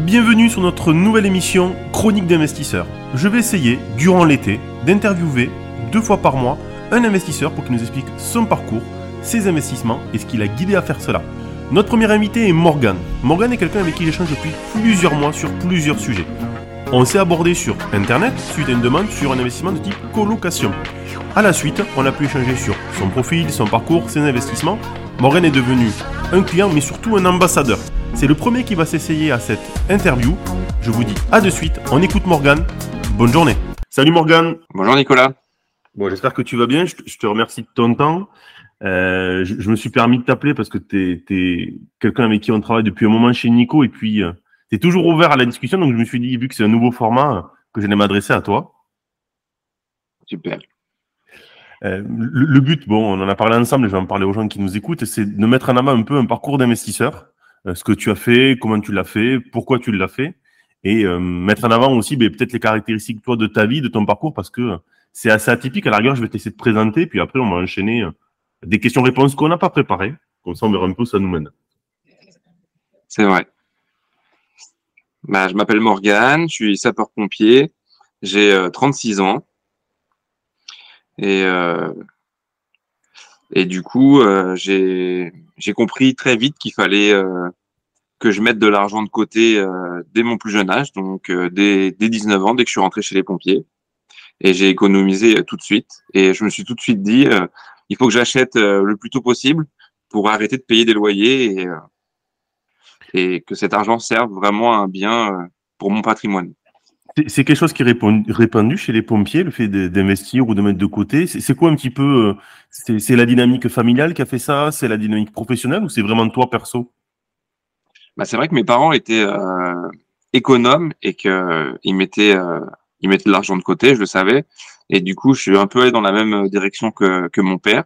Bienvenue sur notre nouvelle émission Chronique d'investisseurs. Je vais essayer, durant l'été, d'interviewer deux fois par mois un investisseur pour qu'il nous explique son parcours, ses investissements et ce qui l'a guidé à faire cela. Notre premier invité est Morgan. Morgan est quelqu'un avec qui j'échange depuis plusieurs mois sur plusieurs sujets. On s'est abordé sur Internet suite à une demande sur un investissement de type colocation. A la suite, on a pu échanger sur son profil, son parcours, ses investissements. Morgan est devenu un client mais surtout un ambassadeur. C'est le premier qui va s'essayer à cette interview. Je vous dis à de suite, on écoute Morgan. Bonne journée. Salut Morgan. Bonjour Nicolas. Bon, j'espère que tu vas bien. Je te, remercie de ton temps. Euh, je, je, me suis permis de t'appeler parce que tu es, quelqu'un avec qui on travaille depuis un moment chez Nico et puis euh, tu es toujours ouvert à la discussion. Donc je me suis dit, vu que c'est un nouveau format, que j'allais m'adresser à toi. Super. Euh, le, le, but, bon, on en a parlé ensemble, je vais en parler aux gens qui nous écoutent, c'est de mettre en avant un peu un parcours d'investisseur, euh, ce que tu as fait, comment tu l'as fait, pourquoi tu l'as fait, et euh, mettre en avant aussi ben, peut-être les caractéristiques toi de ta vie, de ton parcours, parce que c'est assez atypique. À la rigueur, je vais t'essayer de présenter, puis après on va enchaîner des questions-réponses qu'on n'a pas préparées. Comme ça, on verra un peu où ça nous mène. C'est vrai. Bah, je m'appelle Morgane, je suis sapeur-pompier, j'ai euh, 36 ans. Et, euh, et du coup, euh, j'ai compris très vite qu'il fallait euh, que je mette de l'argent de côté euh, dès mon plus jeune âge, donc euh, dès, dès 19 ans, dès que je suis rentré chez les pompiers. Et j'ai économisé tout de suite. Et je me suis tout de suite dit, il faut que j'achète le plus tôt possible pour arrêter de payer des loyers et, et que cet argent serve vraiment à un bien pour mon patrimoine. C'est quelque chose qui est répandu chez les pompiers, le fait d'investir ou de mettre de côté. C'est quoi un petit peu C'est la dynamique familiale qui a fait ça? C'est la dynamique professionnelle ou c'est vraiment toi perso? Bah, C'est vrai que mes parents étaient euh, économes et qu'ils mettaient, euh, ils mettaient de l'argent de côté, je le savais. Et du coup, je suis un peu allé dans la même direction que, que mon père,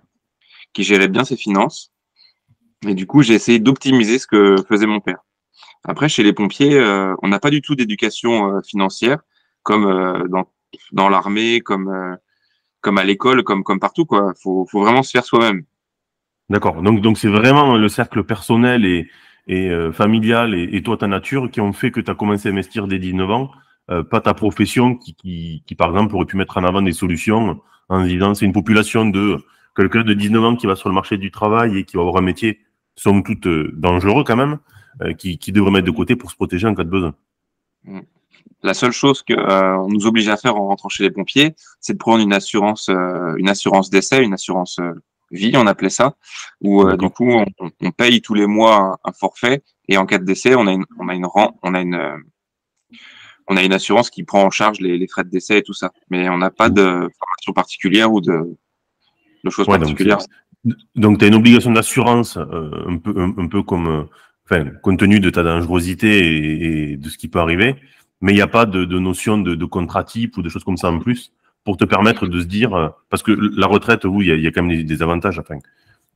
qui gérait bien ses finances. Et du coup, j'ai essayé d'optimiser ce que faisait mon père. Après, chez les pompiers, euh, on n'a pas du tout d'éducation euh, financière, comme euh, dans, dans l'armée, comme, comme à l'école, comme, comme partout. Il faut, faut vraiment se faire soi-même. D'accord. Donc, donc c'est vraiment le cercle personnel et, et familial et, et, toi, ta nature, qui ont fait que tu as commencé à investir dès 19 ans, pas ta profession qui, qui, qui, par exemple, aurait pu mettre en avant des solutions en disant c'est une population de quelqu'un de 19 ans qui va sur le marché du travail et qui va avoir un métier, somme toute, dangereux quand même. Euh, qui, qui devrait mettre de côté pour se protéger en cas de besoin. Mm. La seule chose qu'on euh, nous oblige à faire en rentrant chez les pompiers, c'est de prendre une assurance, euh, une assurance d'essai, une assurance vie, on appelait ça, où du coup on, on, paye tous les mois un, un, forfait et en cas de décès, on a une, on a une, on a une, on a une assurance qui prend en charge les, les frais de décès et tout ça. Mais on n'a pas de formation particulière ou de, de choses ouais, particulières. Donc, tu as une obligation d'assurance euh, un peu, un, un peu comme enfin, compte tenu de ta dangerosité et, et de ce qui peut arriver, mais il n'y a pas de, de notion de, de, contrat type ou de choses comme ça en plus pour te permettre de se dire, euh, parce que la retraite, oui, il y a, y a, quand même des, des avantages. Enfin,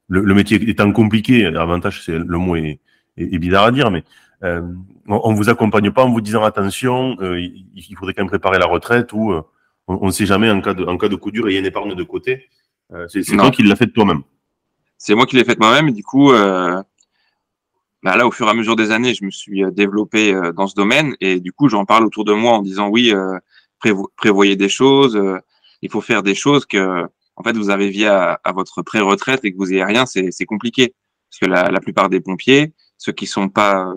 le, le, métier étant compliqué, l'avantage, c'est le mot est, est, est, bizarre à dire, mais euh, on, ne vous accompagne pas en vous disant attention, euh, il, il, faudrait quand même préparer la retraite ou euh, on ne sait jamais en cas de, en cas de coup dur, il y a une épargne de côté. Euh, c'est toi qui l'as fait toi-même. C'est moi qui l'ai fait moi-même, du coup, euh, bah là, au fur et à mesure des années, je me suis euh, développé euh, dans ce domaine et du coup, j'en parle autour de moi en disant oui, euh, prévo prévoyez des choses, il faut faire des choses que, en fait, vous arriviez à, à votre pré-retraite et que vous ayez rien, c'est compliqué. Parce que la, la, plupart des pompiers, ceux qui sont pas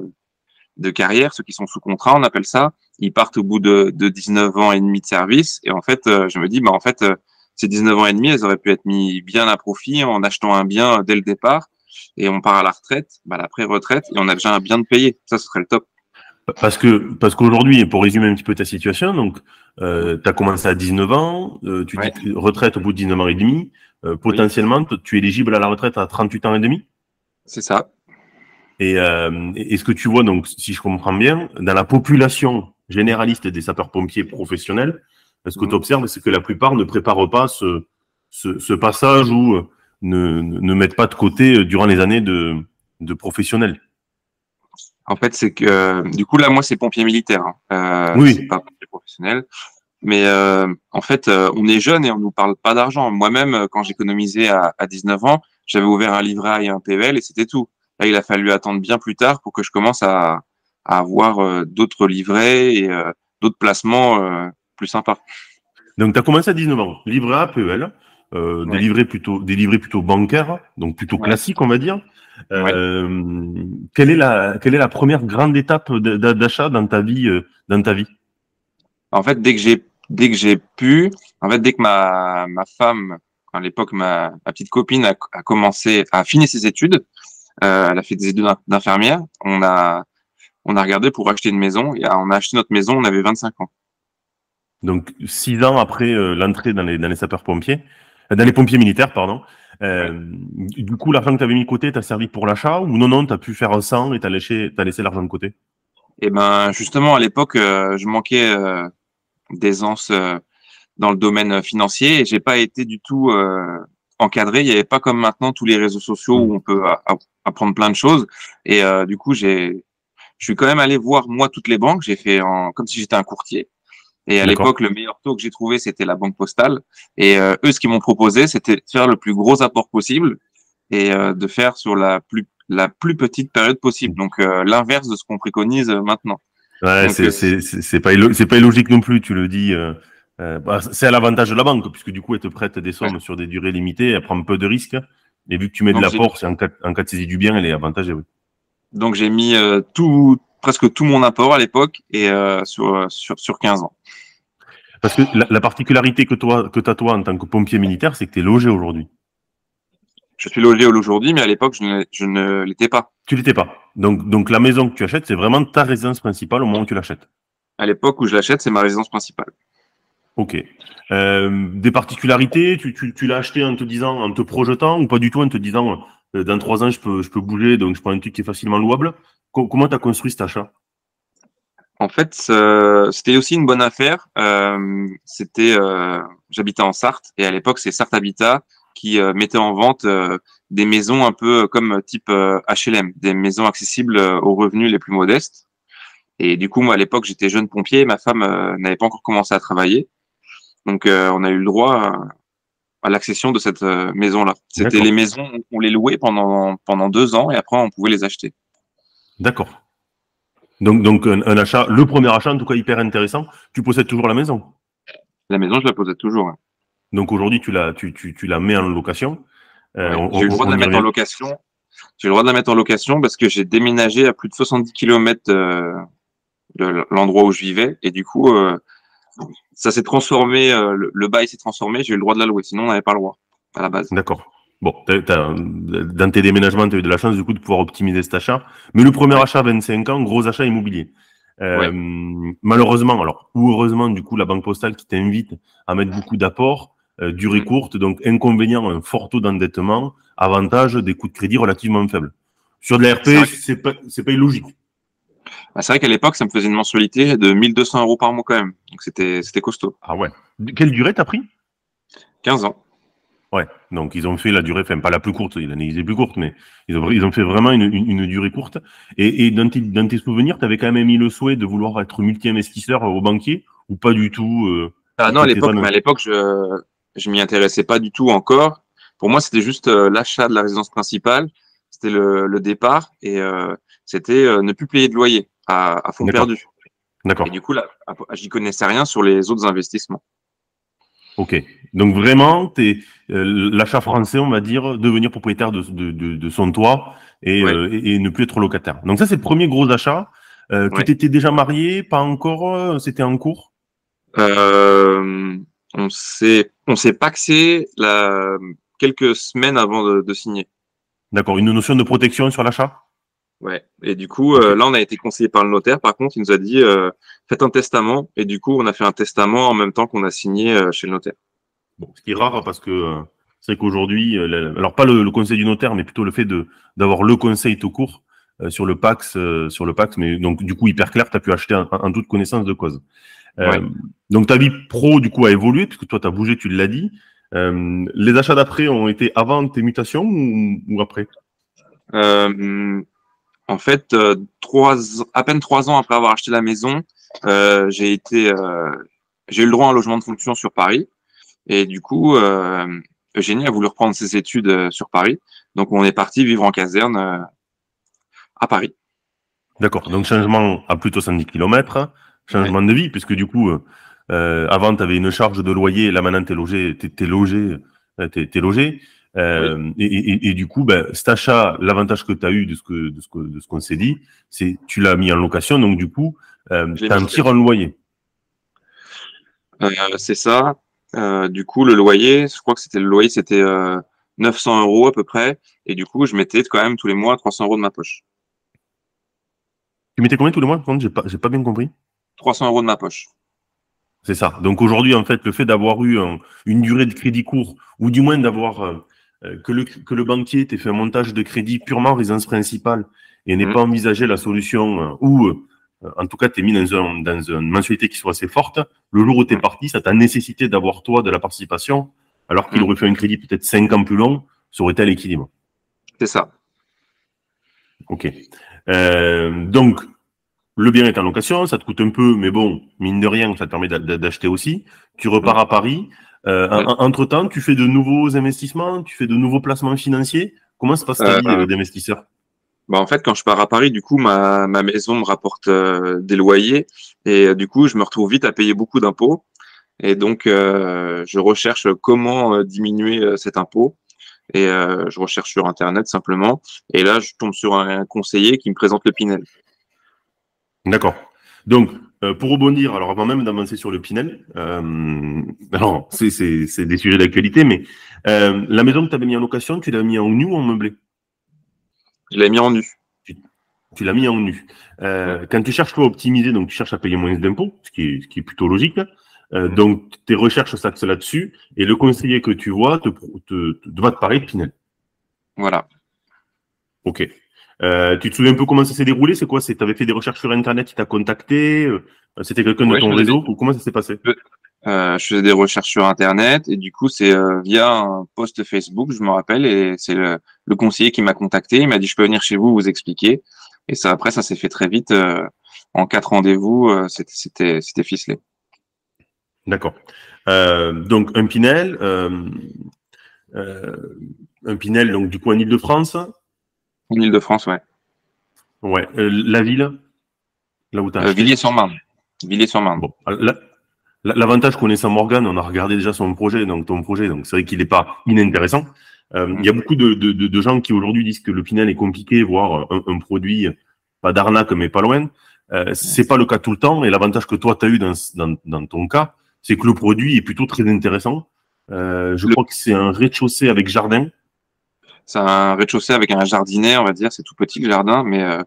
de carrière, ceux qui sont sous contrat, on appelle ça, ils partent au bout de, de 19 ans et demi de service et en fait, je me dis, bah en fait, ces 19 ans et demi, elles auraient pu être mis bien à profit en achetant un bien dès le départ et on part à la retraite, bah, la pré-retraite, et on a déjà un bien de payer. Ça, ce serait le top. Parce que parce qu'aujourd'hui, pour résumer un petit peu ta situation, donc euh, tu as commencé à 19 ans, euh, tu ouais. dis retraite au bout de 19 ans et demi, euh, potentiellement oui. tu es éligible à la retraite à 38 ans et demi? C'est ça. Et, euh, et ce que tu vois, donc, si je comprends bien, dans la population généraliste des sapeurs-pompiers professionnels, ce que mmh. tu observes, c'est que la plupart ne préparent pas ce, ce, ce passage où ne, ne mettent pas de côté euh, durant les années de, de professionnels En fait, c'est que du coup là, moi, c'est pompier militaire. Hein. Euh, oui. Pas pompier professionnel. Mais euh, en fait, euh, on est jeune et on nous parle pas d'argent. Moi-même, euh, quand j'économisais à, à 19 ans, j'avais ouvert un livret A et un PVL et c'était tout. Là, il a fallu attendre bien plus tard pour que je commence à, à avoir d'autres livrets et d'autres placements plus sympas. Donc, tu as commencé à 19 ans, livret A, PEL, euh, des livrets plutôt, des livrets plutôt bancaires, donc plutôt classiques, on va dire. Euh, quelle est la, quelle est la première grande étape d'achat dans ta vie, euh, dans ta vie? En fait, dès que j'ai, dès que j'ai pu, en fait, dès que ma, ma femme, à l'époque, ma, ma petite copine a, a commencé, a fini ses études, euh, elle a fait des études d'infirmière, on a, on a regardé pour acheter une maison et on a acheté notre maison, on avait 25 ans. Donc, six ans après euh, l'entrée dans les, dans les sapeurs-pompiers, dans les pompiers militaires, pardon. Euh, du coup, l'argent que tu avais mis de côté, t'a servi pour l'achat ou non, non, tu as pu faire 100 et tu as laissé, as laissé l'argent de côté? Eh ben, justement, à l'époque, je manquais d'aisance dans le domaine financier et j'ai pas été du tout encadré. Il n'y avait pas comme maintenant tous les réseaux sociaux où on peut apprendre plein de choses. Et du coup, j'ai, je suis quand même allé voir moi toutes les banques. J'ai fait en, comme si j'étais un courtier. Et à l'époque, le meilleur taux que j'ai trouvé, c'était la banque postale. Et euh, eux, ce qu'ils m'ont proposé, c'était de faire le plus gros apport possible et euh, de faire sur la plus la plus petite période possible. Donc euh, l'inverse de ce qu'on préconise maintenant. Ouais, c'est c'est pas c'est pas illogique non plus. Tu le dis. Bah, c'est à l'avantage de la banque puisque du coup, elle te prête des sommes sur des durées limitées, elle prend un peu de risques. Et vu que tu mets de l'apport, c'est en cas, en cas de saisie du bien, elle est avantagée. Oui. Donc j'ai mis tout presque tout mon apport à l'époque et sur, sur sur 15 ans. Parce que la, particularité que toi, que as toi en tant que pompier militaire, c'est que tu es logé aujourd'hui. Je suis logé aujourd'hui, mais à l'époque, je ne, l'étais pas. Tu l'étais pas. Donc, donc la maison que tu achètes, c'est vraiment ta résidence principale au moment où tu l'achètes. À l'époque où je l'achète, c'est ma résidence principale. Ok. Euh, des particularités, tu, tu, tu l'as acheté en te disant, en te projetant, ou pas du tout en te disant, euh, dans trois ans, je peux, je peux bouger, donc je prends un truc qui est facilement louable. Comment tu as construit cet achat? En fait, c'était aussi une bonne affaire. Euh, c'était, euh, j'habitais en Sarthe et à l'époque, c'est Sarthe Habitat qui euh, mettait en vente des maisons un peu comme type HLM, des maisons accessibles aux revenus les plus modestes. Et du coup, moi, à l'époque, j'étais jeune pompier, ma femme n'avait pas encore commencé à travailler, donc on a eu le droit à, l'accession de cette maison-là. C'était les maisons, on les louait pendant pendant deux ans et après, on pouvait les acheter. D'accord. Donc, donc un, achat, le premier achat, en tout cas hyper intéressant. Tu possèdes toujours la maison? La maison, je la possède toujours. Donc aujourd'hui, tu la, tu, tu, tu la mets en location. Euh, j'ai le droit de la mettre en location. J'ai le droit de la mettre en location parce que j'ai déménagé à plus de 70 km euh, de l'endroit où je vivais et du coup, euh, ça s'est transformé. le, le, bail s'est transformé. J'ai eu le droit de la louer. Sinon, on n'avait pas le droit à la base. D'accord. Bon, dans tes déménagements, tu as eu de la chance du coup de pouvoir optimiser cet achat. Mais le premier achat à 25 ans, gros achat immobilier. Euh, malheureusement, alors, ou heureusement, du coup, la Banque Postale qui t'invite à mettre beaucoup d'apports, euh, durée courte, donc inconvénient, un fort taux d'endettement, avantage, des coûts de crédit relativement faibles. Sur de la RP, c'est pas, pas illogique. Bah, c'est vrai qu'à l'époque, ça me faisait une mensualité de 1200 euros par mois quand même. Donc c'était, c'était costaud. Ah ouais. Quelle durée t'as pris? 15 ans. Ouais, donc ils ont fait la durée, enfin pas la plus courte, en est plus courte, mais ils ont, ils ont fait vraiment une, une, durée courte. Et, et dans, tes, dans tes souvenirs, tu avais quand même émis le souhait de vouloir être multi-investisseur au banquier ou pas du tout euh, Ah non, à l'époque, mais à l'époque, je je m'y intéressais pas du tout encore. Pour moi, c'était juste euh, l'achat de la résidence principale, c'était le, le départ et euh, c'était ne plus payer de loyer à, à fond perdu. D'accord. Et du coup, là, j'y connaissais rien sur les autres investissements. Ok. Donc vraiment, t'es euh, l'achat français, on va dire, devenir propriétaire de, de, de, son toit euh, et, et, ne plus être locataire. Donc ça, c'est le premier gros achat. Euh, Tu t'étais déjà marié, pas encore, euh, c'était en cours? Euh, On s'est on s'est paxé la, quelques semaines avant de, de signer. D'accord. Une notion de protection sur l'achat? Ouais. Et du coup, euh, là, on a été conseillé par le notaire. Par contre, il nous a dit euh, faites un testament. Et du coup, on a fait un testament en même temps qu'on a signé euh, chez le notaire. Bon, ce qui est rare parce que c'est qu'aujourd'hui, alors pas le, conseil du notaire, mais plutôt le fait de d'avoir le conseil tout court sur le Pax, sur le Pax. Mais donc, du coup, hyper clair, tu as pu acheter en, toute connaissance de cause. Donc, ta vie pro, du coup, a évolué puisque toi, tu as bougé, tu l'as dit. les achats d'après ont été avant tes mutations ou, ou après? En fait, euh, trois, à peine trois ans après avoir acheté la maison, euh, j'ai été, euh, j'ai eu le droit à un logement de fonction sur Paris. Et du coup, Eugénie a voulu reprendre ses études sur Paris. Donc, on est parti vivre en caserne à Paris. D'accord. Donc changement à plutôt 70 km, changement de vie, puisque du coup, euh, avant, tu avais une charge de loyer, là maintenant, tu es logé, t'es, logé, t'es, t'es logé. Euh, et, et, et, du coup, ben, cet achat, l'avantage que tu as eu de ce que de ce que de ce qu'on s'est dit, c'est tu l'as mis en location, donc du coup, euh, tu as un tir en loyer. Euh, c'est ça. Euh, du coup, le loyer, je crois que c'était le loyer, c'était 900 euros à peu près, et du coup, je mettais quand même tous les mois 300 euros de ma poche. Tu mettais combien tous les mois? J'ai pas, j'ai pas bien compris. 300 euros de ma poche. C'est ça. Donc aujourd'hui, en fait, le fait d'avoir eu une durée de crédit court, ou du moins d'avoir euh, que, le, que le banquier t'ait fait un montage de crédit purement résidence principale et n'ait mmh. pas envisagé la solution euh, ou euh, en tout cas t'es mis dans, un, dans une mensualité qui soit assez forte, le jour où t'es mmh. parti, ça t'a nécessité d'avoir toi de la participation, alors qu'il mmh. aurait fait un crédit peut-être 5 ans plus long, ça aurait été à l'équilibre. C'est ça. Ok. Euh, donc, le bien est en location, ça te coûte un peu, mais bon, mine de rien, ça te permet d'acheter aussi. Tu repars à Paris, euh, entre-temps, tu fais de nouveaux investissements, tu fais de nouveaux placements financiers? Comment se passe ta vie euh, d'investisseur? Bah en fait, quand je pars à Paris, du coup, ma, ma maison me rapporte euh, des loyers et du coup, je me retrouve vite à payer beaucoup d'impôts. Et donc, je recherche comment diminuer cet impôt. Et je recherche sur Internet simplement. Et là, je tombe sur un conseiller qui me présente le Pinel. D'accord. Donc, euh, pour rebondir, alors avant même d'avancer sur le Pinel, euh, alors c'est des sujets d'actualité, mais euh, la maison que tu avais mis en location, tu l'as mis en nu ou en meublé? Je l'ai mis en nu. Tu, l'as mis en nu. Euh, quand tu cherches toi à optimiser, donc tu cherches à payer moins d'impôts, ce, qui est, ce qui est plutôt logique. Euh, mm. donc tes recherches s'axent là-dessus, et le conseiller que tu vois te, te, te, va te parler de Pinel. Voilà. Ok. Euh, tu te souviens un peu comment ça s'est déroulé? C'est quoi? Tu avais fait des recherches sur Internet, il t'a contacté euh, C'était quelqu'un de ton réseau? ou comment ça s'est passé? Euh, Je faisais des recherches sur Internet et du coup, c'est euh, via un post Facebook, je me rappelle, et c'est le, le, conseiller qui m'a contacté. Il m'a dit, je peux venir chez vous vous expliquer. Et ça, après, ça s'est fait très vite. en quatre rendez-vous, c'était ficelé. D'accord. donc, un Pinel, un Pinel, donc du coup en Ile-de-France en Ile-de-France, ouais. Ouais. Euh, la ville Là où tu as euh, Villiers-sur-Marne. Villiers-sur-Marne. Bon, L'avantage connaissant Morgan, on a regardé déjà son projet, donc ton projet, donc c'est vrai qu'il n'est pas inintéressant. Euh, il y a mm. beaucoup de, de, de gens qui aujourd'hui disent que le Pinel est compliqué, voire un, un produit pas d'arnaque, mais pas loin. Euh, c'est pas le cas tout le temps. Et l'avantage que toi, tu as eu dans, dans, dans ton cas, c'est que le produit est plutôt très intéressant. Euh, je crois que c'est un rez-de-chaussée avec jardin. C'est un rez-de-chaussée avec un jardinet, on va dire. C'est tout petit le jardin, mais euh,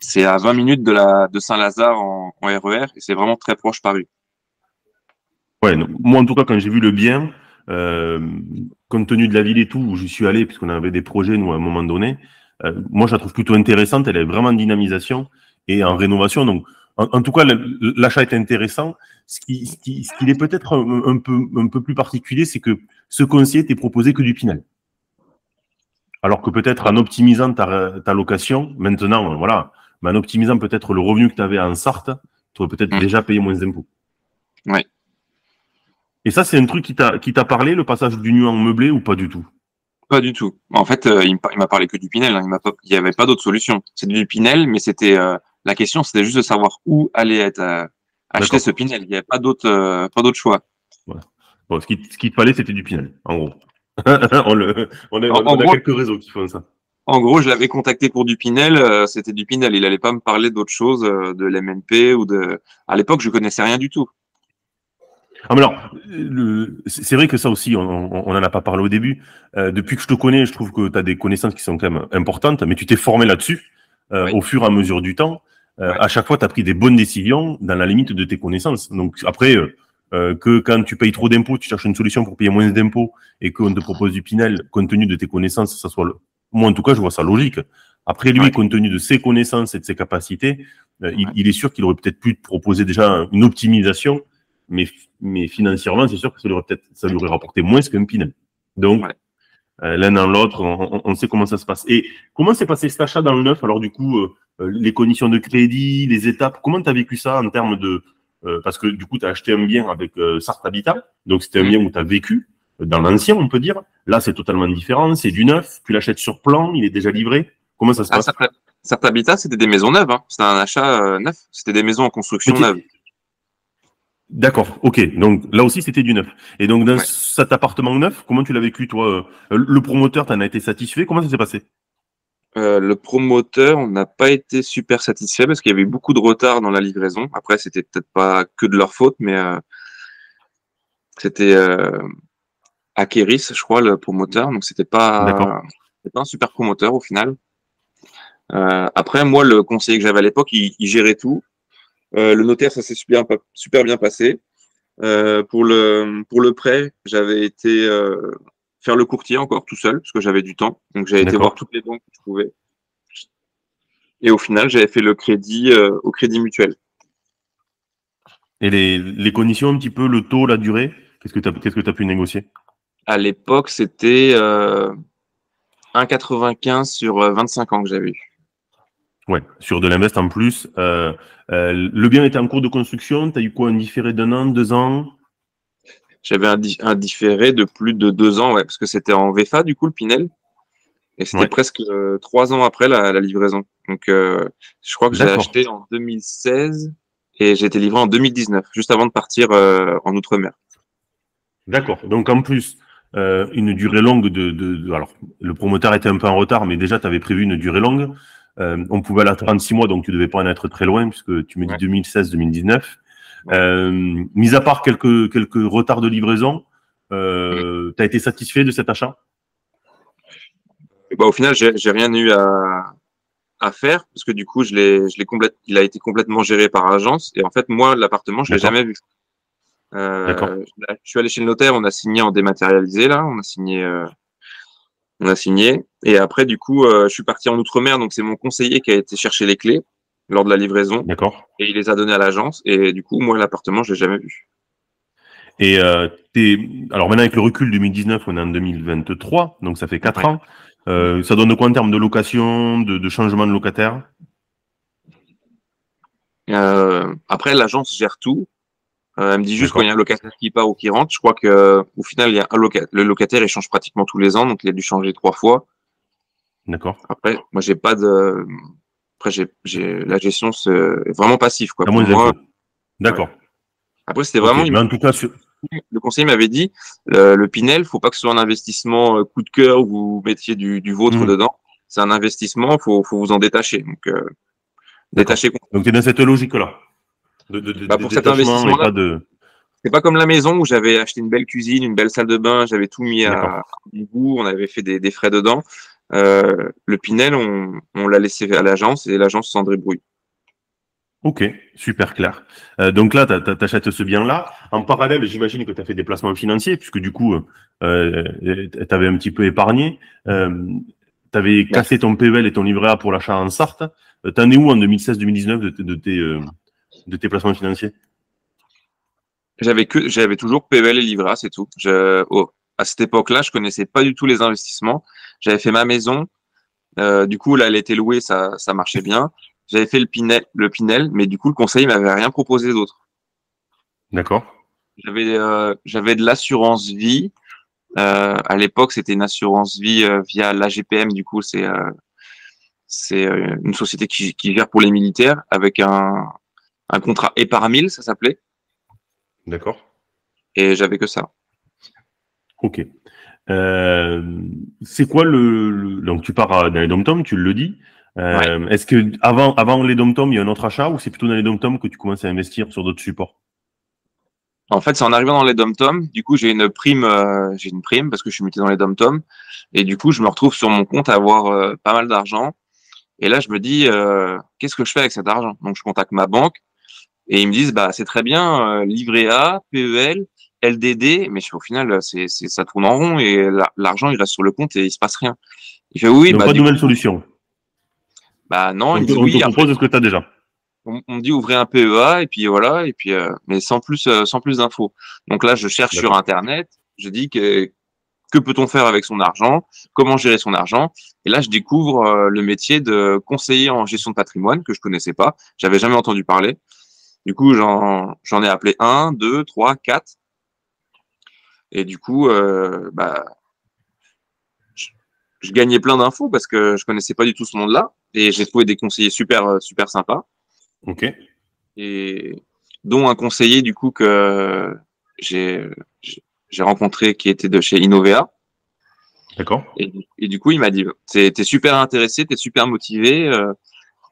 c'est à 20 minutes de de Saint-Lazare en, RER e et c'est vraiment très proche Paris. Ouais, moi en tout cas quand j'ai vu le bien, euh, compte tenu de la ville et tout où j'y suis allé puisqu'on avait des projets nous à un moment donné, euh, moi je la trouve plutôt intéressante. Elle est vraiment en dynamisation et en rénovation. Donc en, tout cas l'achat est intéressant. Ce qui, ce qui, ce qui est peut-être un, peu un peu plus particulier, c'est que ce conseiller t'est proposé que du Pinel. Alors que peut-être en optimisant ta, ta location, maintenant, voilà, mais en optimisant peut-être le revenu que tu avais en Sarthe, tu aurais peut-être mm. déjà payé moins d'impôts. Oui. Et ça, c'est un truc qui t'a, parlé, le passage du nu en meublé ou pas du tout? Pas du tout. En fait, euh, il m'a parlé que du Pinel. Hein. Il n'y avait pas d'autre solution. C'est du Pinel, mais c'était euh, la question, c'était juste de savoir où allait être euh, acheté ce Pinel. Il n'y avait pas d'autre, pas d'autre choix. Bon, ce, qui, ce qu'il te fallait, c'était du Pinel, en gros. on, le, on, a, quelques réseaux qui font ça. En gros, je l'avais contacté pour du Pinel, euh, c'était du Pinel. Il allait pas me parler d'autre chose, euh, de l'MNP ou de. À l'époque, je connaissais rien du tout. Ah, mais alors, c'est vrai que ça aussi, on n'en a pas parlé au début. Euh, depuis que je te connais, je trouve que tu as des connaissances qui sont quand même importantes, mais tu t'es formé là-dessus au fur et à mesure du temps. À chaque fois, tu as pris des bonnes décisions dans la limite de tes connaissances. Donc après, euh, que quand tu payes trop d'impôts, tu cherches une solution pour payer moins d'impôts et qu'on te propose du Pinel, compte tenu de tes connaissances, ça soit le... moi en tout cas je vois ça logique. Après lui, compte tenu de ses connaissances et de ses capacités, euh, il, est sûr qu'il aurait peut-être pu te proposer déjà une optimisation, mais, mais financièrement, c'est sûr que ça lui aurait peut-être ça lui aurait rapporté moins qu'un Pinel. Donc euh, l'un dans l'autre, on, on, sait comment ça se passe. Et comment s'est passé cet achat dans le neuf? Alors du coup, les conditions de crédit, les étapes, comment tu as vécu ça en termes de euh, parce que du coup, tu as acheté un bien avec euh, Sartre Habitat, donc c'était un bien où tu as vécu, euh, dans l'ancien, on peut dire. Là, c'est totalement différent, c'est du neuf, tu l'achètes sur plan, il est déjà livré. Comment ça se ah, passe? Certes c'était des maisons neuves. Hein. C'était un achat neuf. C'était des maisons en construction neuve. D'accord, ok. Donc là aussi, c'était du neuf. Et donc dans cet appartement neuf, comment tu l'as vécu, toi? Le promoteur, t'en as été satisfait Comment ça s'est passé? Euh, le promoteur, on n'a pas été super satisfait parce qu'il y avait beaucoup de retard dans la livraison. Après, c'était peut-être pas que de leur faute, mais euh, c'était euh, Akeris, je crois, le promoteur. Donc c'était pas, pas un super promoteur au final. Euh, après, moi, le conseiller que j'avais à l'époque, il, gérait tout. le notaire, ça s'est super, super bien passé. pour le pour le prêt, j'avais été faire le courtier encore tout seul, parce que j'avais du temps. Donc j'avais été voir toutes les banques que je pouvais. Et au final, j'avais fait le crédit euh, au crédit mutuel. Et les, les, conditions, un petit peu, le taux, la durée, qu'est-ce que tu as, que as pu négocier? À l'époque, c'était euh, 1,95 sur 25 euh, ans que j'avais eu. Ouais, sur de l'invest en plus. Euh, euh, le bien était en cours de construction. Tu as eu quoi Un différé d'un an, deux ans? J'avais un, différé de plus de deux ans, ouais, parce que c'était en VFA, du coup, le Pinel. Et c'était presque euh, trois ans après la, livraison. Donc, euh, je crois que j'ai acheté en 2016 et j'ai été livré en 2019, juste avant de partir euh, en Outre-mer. D'accord. Donc, en plus, une durée longue de, de, Alors, le promoteur était un peu en retard, mais déjà, tu avais prévu une durée longue. on pouvait l'attendre six mois, donc tu devais pas en être très loin, puisque tu me dis 2016-2019. Euh, mis à part quelques, quelques retards de livraison, euh, tu as été satisfait de cet achat? Bah, Au final, j'ai rien eu à, à faire parce que du coup, je l'ai, je l'ai complète, il a été complètement géré par agence. Et en fait, moi, l'appartement, je l'ai jamais vu. Euh, je suis allé chez le notaire, on a signé en dématérialisé là, on a signé, euh, on a signé. Et après, du coup, euh, je suis parti en outre-mer, donc c'est mon conseiller qui a été chercher les clés lors de la livraison. D'accord. Et il les a donnés à l'agence. Et du coup, moi, l'appartement, je l'ai jamais vu. Et euh, alors maintenant, avec le recul 2019, on est en 2023, donc ça fait quatre ans. Euh, ça donne quoi en termes de location, de, changement de locataire? Euh, Après, l'agence gère tout. elle me dit juste quand il y a un locataire qui part ou qui rentre. Je crois que au final, il y a un locataire. Le locataire, il change pratiquement tous les ans, donc il a dû changer trois fois. D'accord. Après, moi, j'ai pas de après, j'ai, la gestion, c'est vraiment passif. Quoi. D'accord. Après, c'était vraiment. en tout cas, Le conseiller m'avait dit le, le Pinel, faut pas que ce soit un investissement euh, coup de cœur où vous mettiez du, du vôtre mmh. dedans. C'est un investissement, faut, faut vous en détacher. Donc, euh, détacher. Donc, tu es dans cette logique-là. De, de, bah, pour cet investissement-là, de... c'est pas comme la maison où j'avais acheté une belle cuisine, une belle salle de bain, j'avais tout mis à, mon goût, on avait fait des, des frais dedans. Euh, le Pinel, on, l'a laissé à l'agence et l'agence s'en débrouille. Ok, super clair. Euh, donc là, tu achètes ce bien-là. En parallèle, j'imagine que tu as fait des placements financiers, puisque du coup, euh, tu avais un petit peu épargné. tu avais cassé ton PEL et ton livret A pour l'achat en Sarthe. T'en es où en 2016-2019 de, tes, de tes placements financiers? J'avais que j'avais toujours PEL et livret A, c'est tout. Je, oh, à cette époque-là, je connaissais pas du tout les investissements. J'avais fait ma maison. Euh, du coup, là, elle était louée, ça, ça marchait bien. J'avais fait le Pinel, le Pinel, mais du coup, le conseil m'avait rien proposé d'autre. D'accord. J'avais, euh, j'avais de l'assurance vie. Euh, à l'époque, c'était une assurance vie via l'AGPM. Du coup, c'est c'est une société qui, qui gère pour les militaires avec un, un contrat épargne ça s'appelait. D'accord. Et j'avais que ça. Ok. Euh, c'est quoi le, donc tu pars dans les dom tu le dis. Euh, Est-ce que avant avant les dom il y a un autre achat ou c'est plutôt dans les dom que tu commences à investir sur d'autres supports? En fait, c'est en arrivant dans les dom du coup j'ai une prime, euh, j'ai une prime parce que je suis muté dans les dom et du coup je me retrouve sur mon compte à avoir euh, pas mal d'argent. Et là je me dis qu'est-ce que je fais avec cet argent? Donc je contacte ma banque et ils me disent bah c'est très bien livret A, PEL LDD, mais au final, c'est, ça tourne en rond et l'argent, il reste sur le compte et il se passe rien. Il fait oui, bah, pas de nouvelle solution. Bah non, il me dit oui. On te propose ce que tu as déjà. On, me dit ouvrez un PEA et puis voilà et puis euh, mais sans plus euh, sans plus d'infos. Donc là, je cherche sur internet. Je dis que que peut-on faire avec son argent Comment gérer son argent Et là, je découvre euh, le métier de conseiller en gestion de patrimoine que je connaissais pas. J'avais jamais entendu parler. Du coup, j'en j'en ai appelé un, deux, trois, quatre. Et du coup, euh, bah, je, gagnais plein d'infos parce que je connaissais pas du tout ce monde-là. Et j'ai trouvé des conseillers super, super sympas. Ok. Et dont un conseiller, du coup, que j'ai, j'ai rencontré qui était de chez Innovea. D'accord. Et, et, du coup, il m'a dit, t'es, es super intéressé, t'es super motivé. Euh,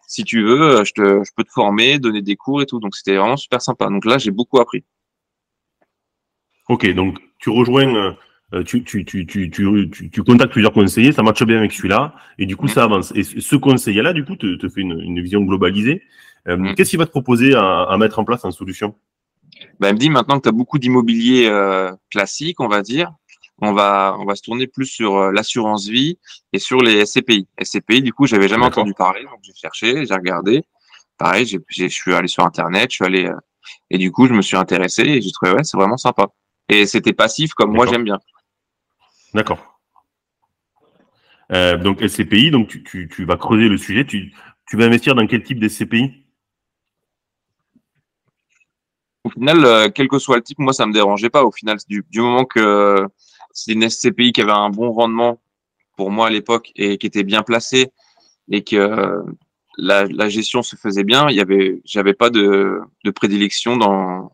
si tu veux, je, te, je peux te former, donner des cours et tout. Donc, c'était vraiment super sympa. Donc là, j'ai beaucoup appris. Ok, donc tu rejoins, euh, tu, tu, tu, tu, tu, tu, contactes plusieurs conseillers, ça marche bien avec celui-là, et du coup, ça avance. Et ce conseiller-là, du coup, te, te fait une, une vision globalisée. Euh, mm. Qu'est-ce qu'il va te proposer à, à, mettre en place en solution? Ben, Il me dit maintenant que tu as beaucoup d'immobilier euh, classique, on va dire, on va, on va se tourner plus sur euh, l'assurance vie et sur les SCPI. SCPI, du coup, j'avais jamais entendu parler, donc j'ai cherché, j'ai regardé. Pareil, j'ai, je suis allé sur Internet, je suis allé, euh, et du coup, je me suis intéressé et j'ai trouvé, ouais, c'est vraiment sympa. Et c'était passif comme moi j'aime bien. D'accord. Euh, donc SCPI, donc tu, tu, tu, vas creuser le sujet. Tu, tu vas investir dans quel type de SCPI Au final, euh, quel que soit le type, moi ça me dérangeait pas. Au final, du, du moment que c'est une SCPI qui avait un bon rendement pour moi à l'époque et qui était bien placée et que la, la, gestion se faisait bien, il y avait, j'avais pas de, de, prédilection dans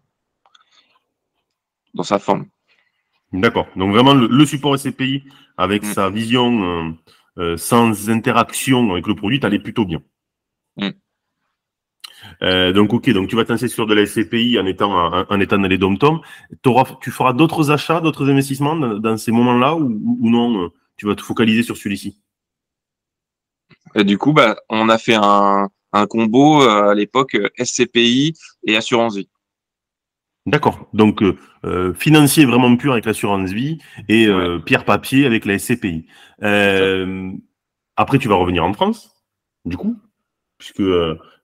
dans sa forme. D'accord. Donc vraiment le, support SCPI avec mm. sa vision euh, euh, sans interaction avec le produit, allait plutôt bien. Mm. Euh, donc ok, donc tu vas t'inscrire sur de la SCPI en étant en, étant dans les dom Tu feras d'autres achats, d'autres investissements dans, ces moments-là ou, non Tu vas te focaliser sur celui-ci? du coup, bah, on a fait un, un combo à l'époque SCPI et assurance vie. D'accord. Donc euh, financier vraiment pur avec l'assurance vie et pierre papier avec la SCPI. après, tu vas revenir en France, du coup, puisque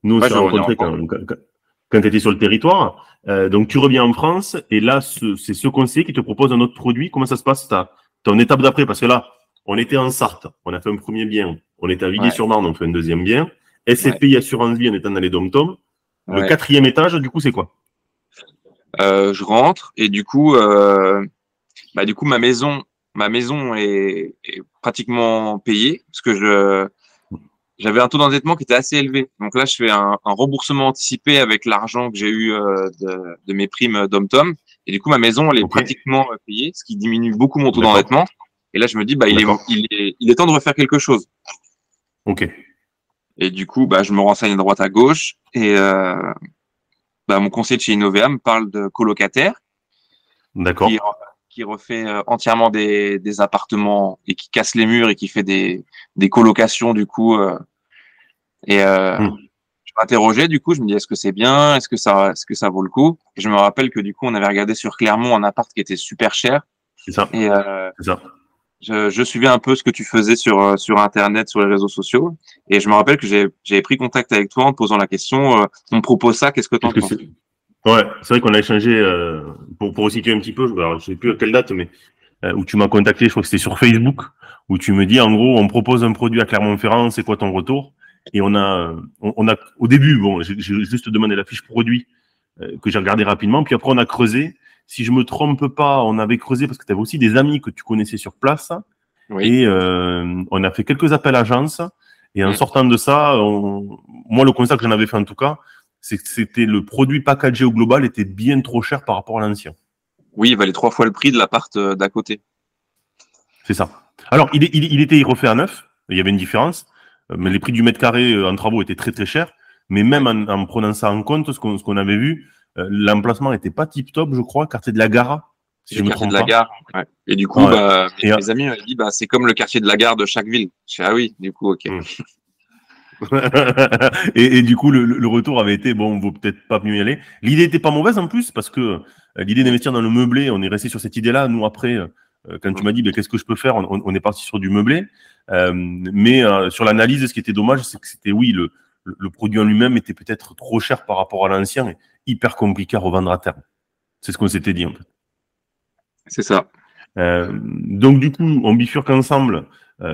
nous, on s'est rencontrés quand, quand, tu étais sur le territoire. Euh, donc, tu reviens en France et là, c'est ce conseiller qui te propose un autre produit. Comment ça se passe ta, ton étape d'après? Parce que là, on était en Sarthe, on a fait un premier bien. On était à Villiers-sur-Marne, on fait un deuxième bien. SCPI Assurance Vie en étant dans les dom Le quatrième étage, du coup, c'est quoi? Euh, Je rentre et du coup, euh, bah, du coup, ma maison, ma maison est, est pratiquement payée parce que je j'avais un taux d'endettement qui était assez élevé. Donc là, je fais un, un remboursement anticipé avec l'argent que j'ai eu euh, de, de, mes primes d'Omtom. Et du coup, ma maison, elle est pratiquement euh, payée, ce qui diminue beaucoup mon taux d'endettement. Et là, je me dis, bah, il est, il est, il est temps de refaire quelque chose. Ok. Et du coup, bah, je me renseigne à droite à gauche. Et euh, bah, mon conseiller de chez Innovea me parle de colocataire. D'accord qui refait euh, entièrement des, des, appartements et qui casse les murs et qui fait des, des colocations du coup. Euh, et euh, hmm. je m'interrogeais du coup, je me dis est-ce que c'est bien, est-ce que ça, est-ce que ça vaut le coup? Et je me rappelle que du coup on avait regardé sur Clermont un appart qui était super cher. C'est ça. Et euh, ça. Je, je, suivais un peu ce que tu faisais sur sur internet, sur les réseaux sociaux, et je me rappelle que j'ai pris contact avec toi en te posant la question. on me propose ça, qu'est-ce que tu en penses? Ouais, c'est vrai qu'on a échangé euh, pour pour situer un petit peu. Alors, je sais plus à quelle date, mais euh, où tu m'as contacté. Je crois que c'était sur Facebook, où tu me dis en gros, on propose un produit à Clermont-Ferrand. C'est quoi ton retour? Et on a, on, a au début, bon, j'ai juste demandé la fiche produit euh, que j'ai regardé rapidement. Puis après, on a creusé. Si je me trompe pas, on avait creusé parce que tu avais aussi des amis que tu connaissais sur place. Oui. Et euh, on a fait quelques appels agences. Et en mmh. sortant de ça, on, moi, le constat que j'en avais fait en tout cas, c'était le produit packagé au global était bien trop cher par rapport à l'ancien. Oui, il valait trois fois le prix de l'appart euh, d'à côté. C'est ça. Alors, il, il, il, était refait à neuf, il y avait une différence, euh, mais les prix du mètre carré euh, en travaux étaient très très chers. Mais même en, en prenant ça en compte, ce qu'on qu'on avait vu, l'emplacement n'était pas tip top, je crois, quartier de la Gare. Si je me trompe de la gare. Ouais. Et du coup, bah, mes, amis m'ont dit, bah, c'est comme le quartier de la gare de chaque ville. Je dis, ah oui, du coup, ok. Hmm. et, et, du coup, le, le, retour avait été bon, on vaut peut-être pas mieux y aller. L'idée était pas mauvaise en plus parce que euh, l'idée d'investir dans le meublé, on est resté sur cette idée-là. Nous après, euh, quand tu m'as dit ben, qu'est-ce que je peux faire, on, on, est parti sur du meublé. Euh, mais euh, sur l'analyse, ce qui était dommage, c'est que c'était oui, le, le produit en lui-même était peut-être trop cher par rapport à l'ancien et hyper compliqué à revendre à terme. C'est ce qu'on s'était dit en fait. C'est ça. donc du coup, on bifurque ensemble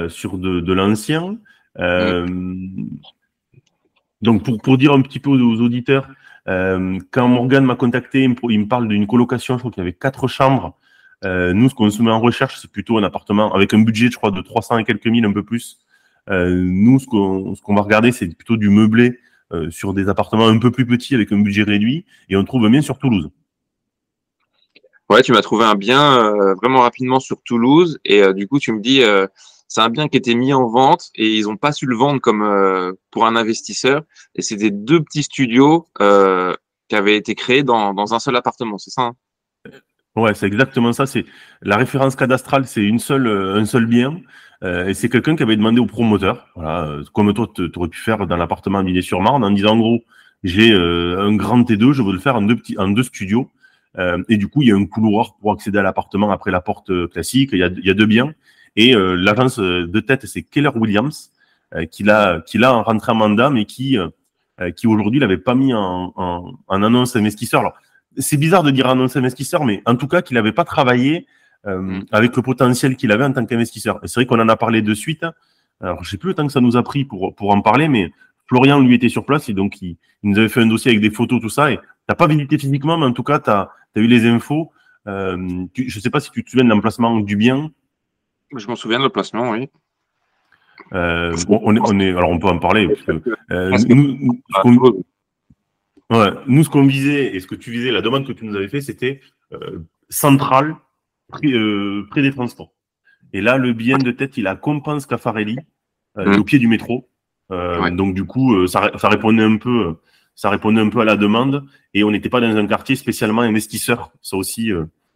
sur de, de l'ancien. Euh, donc pour, pour dire un petit peu aux, auditeurs, euh, quand Morgan m'a contacté, il me, parle d'une colocation, je crois qu'il y avait quatre chambres. Euh, nous, ce qu'on se met en recherche, c'est plutôt un appartement avec un budget, je crois, de 300 et quelques mille, un peu plus, nous, ce qu'on va regarder, c'est plutôt du meublé sur des appartements un peu plus petits avec un budget réduit, et on trouve bien sur Toulouse. Ouais, tu m'as trouvé un bien vraiment rapidement sur Toulouse, et du coup, tu me dis, c'est un bien qui était mis en vente et ils n'ont pas su le vendre comme euh, pour un investisseur. Et c'était deux petits studios euh, qui avaient été créés dans, dans un seul appartement, c'est ça hein? Ouais, c'est exactement ça. C'est la référence cadastrale, c'est une seule, un seul bien. Euh, et c'est quelqu'un qui avait demandé au promoteur, voilà, comme toi, tu aurais pu faire dans l'appartement à sur marne en disant en gros, j'ai un grand T2, je veux le faire en deux petits, en deux studios. et du coup, il y a un couloir pour accéder à l'appartement après la porte classique. Il y a, il y a deux biens. Et euh, l'agence de tête, c'est Keller Williams, euh, qui l'a qui l'a rentré en mandat, mais qui euh, qui aujourd'hui l'avait pas mis en, en, en annonce investisseur. C'est bizarre de dire annonce investisseur, mais en tout cas qu'il n'avait pas travaillé mm. avec le potentiel qu'il avait en tant qu'investisseur. C'est vrai qu'on en a parlé de suite. Alors, je sais plus le temps que ça nous a pris pour, pour en parler, mais Florian, lui, était sur place et donc il, nous avait fait un dossier avec des photos, tout ça. Et t'as pas visité physiquement, mais en tout cas, tu as, eu les infos. Euh, tu, je sais pas si tu te souviens de l'emplacement du bien. Je m'en souviens de le placement, oui. Euh, on, est, on, est, alors on peut en parler. Parce que, euh, nous, ouais, nous, ce qu'on visait et ce que tu visais, la demande que tu nous avais fait, c'était euh, central, près, euh, près, des transports. Et là, le bien de tête, il a Compense Caffarelli, euh, mmh. au pied du métro. Ouais. Donc du coup, ça, ça, répondait un peu, ça répondait un peu à la demande. Et on n'était pas dans un quartier spécialement investisseur. Ça aussi,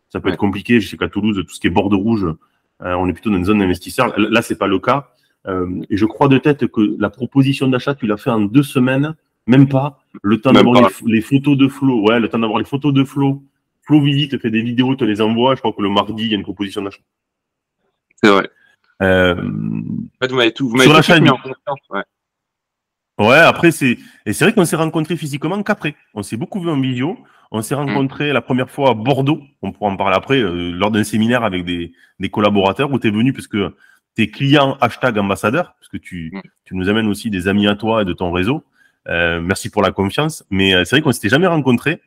ça peut être compliqué. Je sais qu'à Toulouse, tout ce qui est bord rouge euh, on est plutôt dans une zone d'investisseurs. Là, c'est pas le cas. Euh, et je crois de tête que la proposition d'achat, tu l'as fait en deux semaines, même pas. Le temps d'avoir les, photos de Flo, ouais, le temps d'avoir les photos de Flo. Flo visite, fait des vidéos, te les envoie. Je crois que le mardi, il y a une proposition d'achat. C'est vrai. Euh, en fait, vous m'avez tout, vous m'avez mis en confiance. Ouais. Ouais, après, c'est, et c'est vrai qu'on s'est rencontrés physiquement qu'après. On s'est beaucoup vu en vidéo. On s'est mm. rencontrés la première fois à Bordeaux, on pourra en parler après, euh, lors d'un séminaire avec des, des collaborateurs où tu es venu parce que tes clients hashtag ambassadeur, parce que tu, mm. tu nous amènes aussi des amis à toi et de ton réseau. Euh, merci pour la confiance. Mais euh, c'est vrai qu'on s'était jamais rencontrés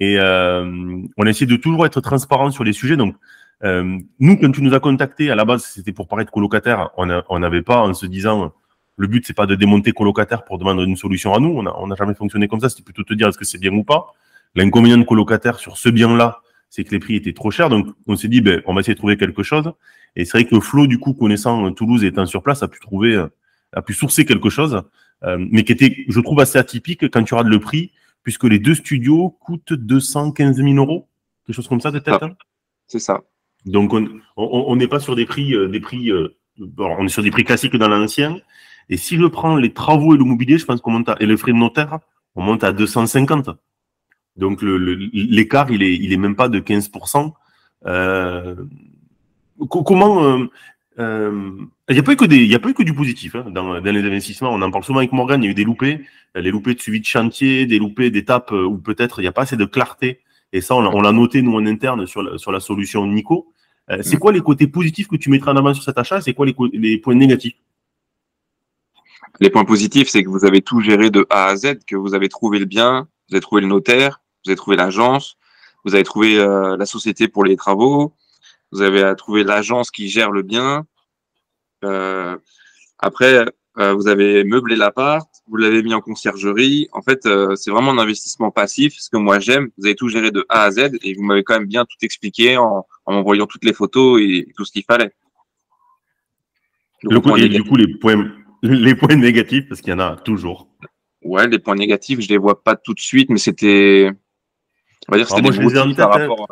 et euh, on a essayé de toujours être transparent sur les sujets. Donc, nous, quand tu nous as contactés, à la base, c'était pour paraître colocataire. On n'avait pas en se disant le but, c'est pas de démonter colocataire pour demander une solution à nous. On n'a on a jamais fonctionné comme ça. C'était plutôt te dire est-ce que c'est bien ou pas? L'inconvénient de colocataire sur ce bien-là, c'est que les prix étaient trop chers. Donc, on s'est dit, ben, on va essayer de trouver quelque chose. Et c'est vrai que Flo, du coup, connaissant Toulouse et étant sur place, a pu trouver, a pu sourcer quelque chose, mais qui était, je trouve, assez atypique quand tu regardes le prix, puisque les deux studios coûtent 215 000 euros, quelque chose comme ça de tête. Hein c'est ça. Donc, on n'est pas sur des prix, euh, des prix, on est sur des prix classiques dans l'ancien. Et si je prends les travaux et le mobilier, je pense qu'on monte à, et le frais de notaire, on monte à 250. Donc l'écart, il est, il est même pas de 15%. Euh, comment euh, euh, il n'y a pas eu que du positif hein, dans, les investissements. On en parle souvent avec Morgan. Il y a eu des loupés, les loupés de suivi de chantier, des loupés d'étapes où peut-être il n'y a pas assez de clarté. Et ça, on l'a noté nous en interne sur la, solution Nico. c'est quoi les côtés positifs que tu mettras en avant sur cet achat? C'est quoi les, points négatifs? Les points positifs, c'est que vous avez tout géré de A à Z, que vous avez trouvé le bien, vous avez trouvé le notaire, vous avez trouvé l'agence, vous avez trouvé euh, la société pour les travaux, vous avez trouvé l'agence qui gère le bien. Euh, après, euh, vous avez meublé l'appart, vous l'avez mis en conciergerie. En fait, c'est vraiment un investissement passif, ce que moi j'aime. Vous avez tout géré de A à Z et vous m'avez quand même bien tout expliqué en, en m'envoyant toutes les photos et tout ce qu'il fallait. Le coup, et du coup, les points, les points négatifs, parce qu'il y en a toujours. Ouais, les points négatifs, je les vois pas tout de suite, mais c'était, on va dire c'était des par rapport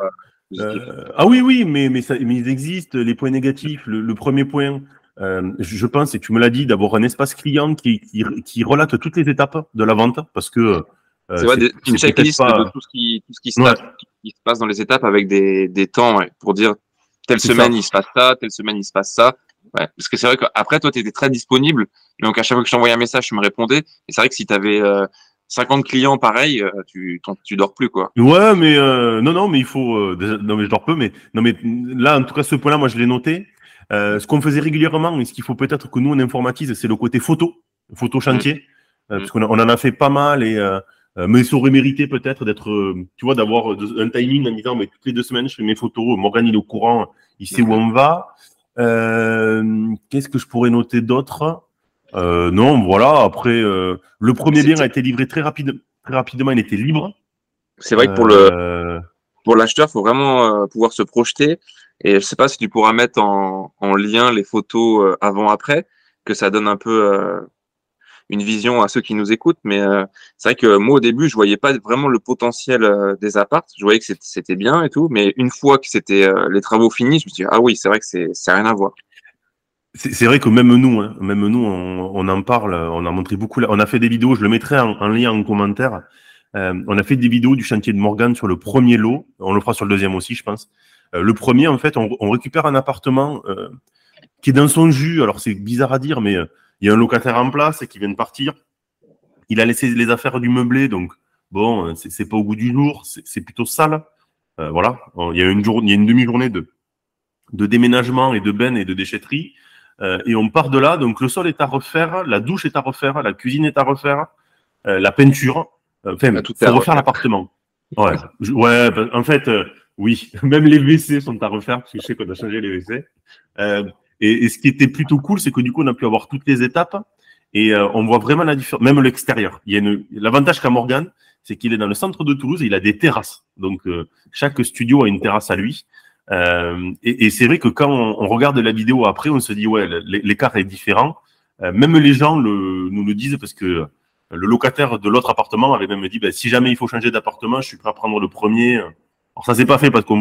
euh, ah oui, oui, mais, mais, ça, mais ils existent, les points négatifs. Le, premier point, euh, je pense, et tu me l'as dit, d'avoir un espace client qui, qui, qui, relate toutes les étapes de la vente, parce que. Euh, c'est vrai, une checklist pas... de tout ce qui, tout ce qui se, passe, qui, se passe dans les étapes avec des, des temps ouais, pour dire telle semaine il se passe ça, telle semaine il se passe ça. Ouais, parce que c'est vrai qu'après, toi, tu étais très disponible. Donc, à chaque fois que je t'envoyais un message, tu me répondais. Et c'est vrai que si tu avais 50 clients pareil, euh, tu, tu dors plus quoi. Ouais, mais euh, non, non, mais il faut. Euh, non, mais je dors peu, mais non, mais là, en tout cas, ce point-là, moi, je l'ai noté. ce qu'on faisait régulièrement, et ce qu'il faut peut-être que nous on informatise, c'est le côté photo, photo chantier, mmh. parce qu'on on en a fait pas mal et. mais ça aurait mérité peut-être d'être, tu vois, d'avoir un timing en disant, mais toutes les deux semaines, je fais mes photos. Morgan, il est au courant, il sait où on va. Qu'est-ce que je pourrais noter d'autre? Non, voilà. Après, le premier bien a été livré très, rapide, très rapidement. Il était libre. C'est vrai que pour le pour l'acheteur, il faut vraiment pouvoir se projeter. Et je sais pas si tu pourras mettre en, en lien les photos avant-après, que ça donne un peu une vision à ceux qui nous écoutent. Mais euh, c'est vrai que moi, au début, je voyais pas vraiment le potentiel euh, des apparts. Je voyais que c'était bien et tout. Mais une fois que c'était euh, les travaux finis, je me suis dit, ah oui, c'est vrai que c'est rien à voir. C'est vrai que même nous, hein, même nous, on, en parle, on a montré beaucoup, on a fait des vidéos, je le mettrai en, lien en commentaire. on a fait des vidéos du chantier de Morgan sur le premier lot, on le fera sur le deuxième aussi, je pense. le premier, en fait, on, on récupère un appartement qui est dans son jus. Alors c'est bizarre à dire, mais il y a un locataire en place qui vient de partir. Il a laissé les affaires du meublé, donc bon, c'est pas au goût du jour, c'est plutôt sale. Euh, voilà, il y a une, journée, il y a une demi-journée de, de déménagement et de benne et de déchetterie. Euh, et on part de là, donc le sol est à refaire, la douche est à refaire, la cuisine est à refaire, euh, la peinture, enfin, il faut refaire l'appartement. Ouais, ouais, ben, en fait, oui, même les WC sont à refaire, parce que je sais qu'on a changé les WC. Et, ce qui était plutôt cool, c'est que du coup, on a pu avoir toutes les étapes et euh, on voit vraiment la différence, même l'extérieur. Il y a l'avantage qu'a Morgan, c'est qu'il est dans le centre de Toulouse et il a des terrasses. Donc, euh, chaque studio a une terrasse à lui. Euh, et, et c'est vrai que quand on, regarde la vidéo après, on se dit, ouais, l'écart est différent. Euh, même les gens le, nous le disent parce que le locataire de l'autre appartement avait même dit, ben, si jamais il faut changer d'appartement, je suis prêt à prendre le premier. Alors, ça s'est pas fait parce que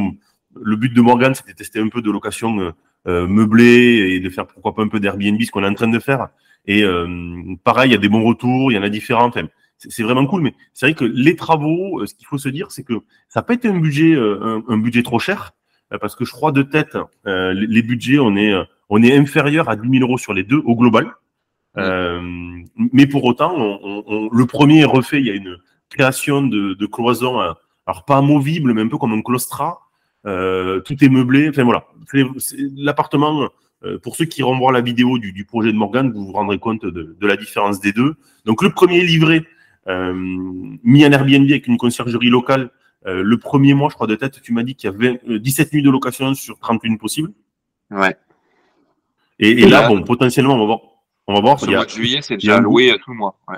le but de Morgan, c'était de tester un peu de location euh, meubler et de faire pourquoi pas un peu d'Airbnb, ce qu'on est en train de faire. Et euh, pareil, il y a des bons retours, il y en a différents. c'est vraiment cool, mais c'est vrai que les travaux, euh, ce qu'il faut se dire, c'est que ça peut être un budget, un, budget trop cher, parce que je crois de tête, les, budgets, on est, on est inférieur à 10 000 euros sur les deux au global. mais pour autant, on, le premier est refait. Il y a une création de, de cloisons, alors pas amovible, mais un peu comme un claustrat, euh, tout est meublé. Enfin voilà, l'appartement. Euh, pour ceux qui renvoient la vidéo du, du, projet de Morgan, vous vous rendrez compte de, de, la différence des deux. Donc le premier livré euh, mis en Airbnb avec une conciergerie locale. Euh, le premier mois, je crois de tête, tu m'as dit qu'il y avait 17 nuits de location sur 31 possibles. Ouais. Et, et là, bon, potentiellement, on va voir. On va voir. Le mois de juillet, c'est déjà loué tout le mois. Ouais.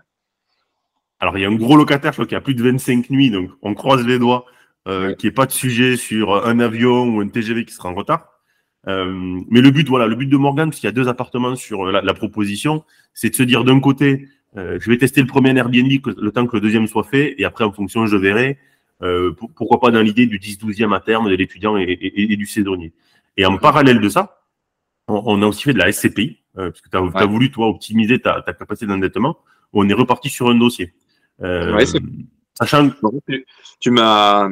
Alors, il y a un gros locataire, je crois qu'il y a plus de 25 nuits, donc on croise les doigts euh, qui est pas de sujet sur un avion ou un TGV qui sera en retard. Euh, mais le but, voilà, le but de Morgan, parce qu'il y a deux appartements sur la, la proposition, c'est de se dire d'un côté, euh, je vais tester le premier Airbnb le temps que le deuxième soit fait, et après en fonction, je verrai. Euh, pourquoi pas dans l'idée du 10-12e à terme de l'étudiant et, et, et, du saisonnier. Et en parallèle de ça, on, on a aussi fait de la SCPI, euh, parce que tu as, voulu, toi, optimiser ta, ta capacité d'endettement. On est reparti sur un dossier. Euh, ouais, Sachant que tu m'as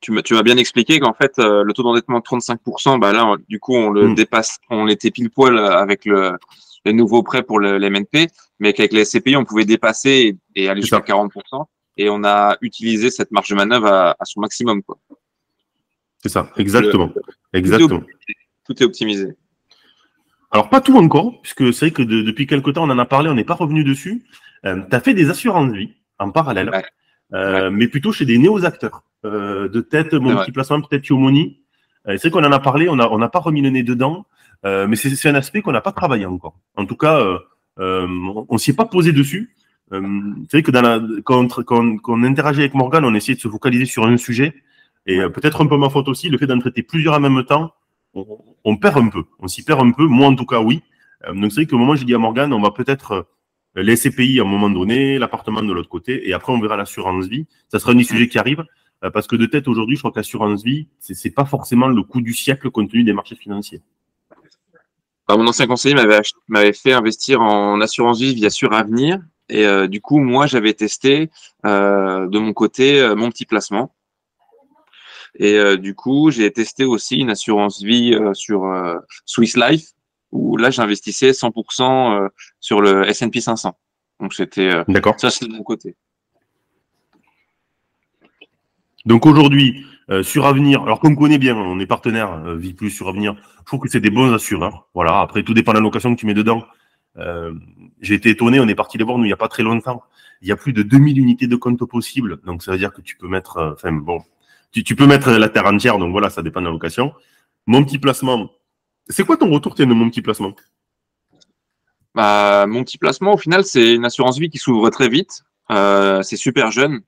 tu m'as bien expliqué qu'en fait euh, le taux d'endettement de 35%, bah là du coup on le hmm. dépasse, on était pile poil avec le les nouveaux prêts pour le, l'MNP, mais qu'avec les SCPI on pouvait dépasser et, aller jusqu'à 40%, et on a utilisé cette marge de manœuvre à, son maximum quoi. C'est ça, exactement, exactement. Tout est, optimisé. Alors pas tout encore, puisque c'est vrai que depuis quelque temps on en a parlé, on n'est pas revenu dessus. Euh, tu as fait des assurances vie en parallèle. Euh, mais plutôt chez des néo-acteurs. Euh, de tête, mon petit placement, peut-être Yomoni. C'est qu'on en a parlé, on n'a on a pas remis le nez dedans, mais c'est un aspect qu'on n'a pas travaillé encore. En tout cas, on ne s'y est pas posé dessus. C'est vrai que dans la, quand, quand, quand, on interagit avec Morgan, on essaie de se focaliser sur un sujet. Et peut-être un peu ma faute aussi, le fait d'en traiter plusieurs en même temps, on, on perd un peu. On s'y perd un peu. Moi, en tout cas, oui. donc c'est vrai qu'au moment où j'ai dit à Morgan, on va peut-être les SCPI à un moment donné, l'appartement de l'autre côté, et après on verra l'assurance vie. Ça sera un des sujets qui arrive, euh, parce que de tête aujourd'hui, je crois que l'assurance vie, c'est pas forcément le coût du siècle compte tenu des marchés financiers. mon ancien conseiller m'avait fait investir en assurance vie via Suravenir, et euh, du coup, moi, j'avais testé euh, de mon côté mon petit placement. Et du coup, j'ai testé aussi une assurance vie sur Swiss Life, où là j'investissais 100% euh, sur le S&P 500. Donc c'était euh, D'accord. ça c'est de mon côté. Donc aujourd'hui euh, sur Avenir, alors qu'on connaît bien, on est partenaire euh, Vie Plus sur Avenir. Je trouve que c'est des bons assureurs. Voilà. Après tout dépend de la location que tu mets dedans. J'ai été étonné, on est parti les voir nous il n'y a pas très longtemps. Il y a plus de 2000 unités de compte possibles. Donc ça veut dire que tu peux mettre, enfin bon, tu peux mettre la terre entière. Donc voilà, ça dépend de la location. Mon petit placement, c'est quoi ton retour, tiens, de mon petit placement? Bah, Mon petit placement, au final, c'est une assurance vie qui s'ouvre très vite. Euh, c'est super jeune.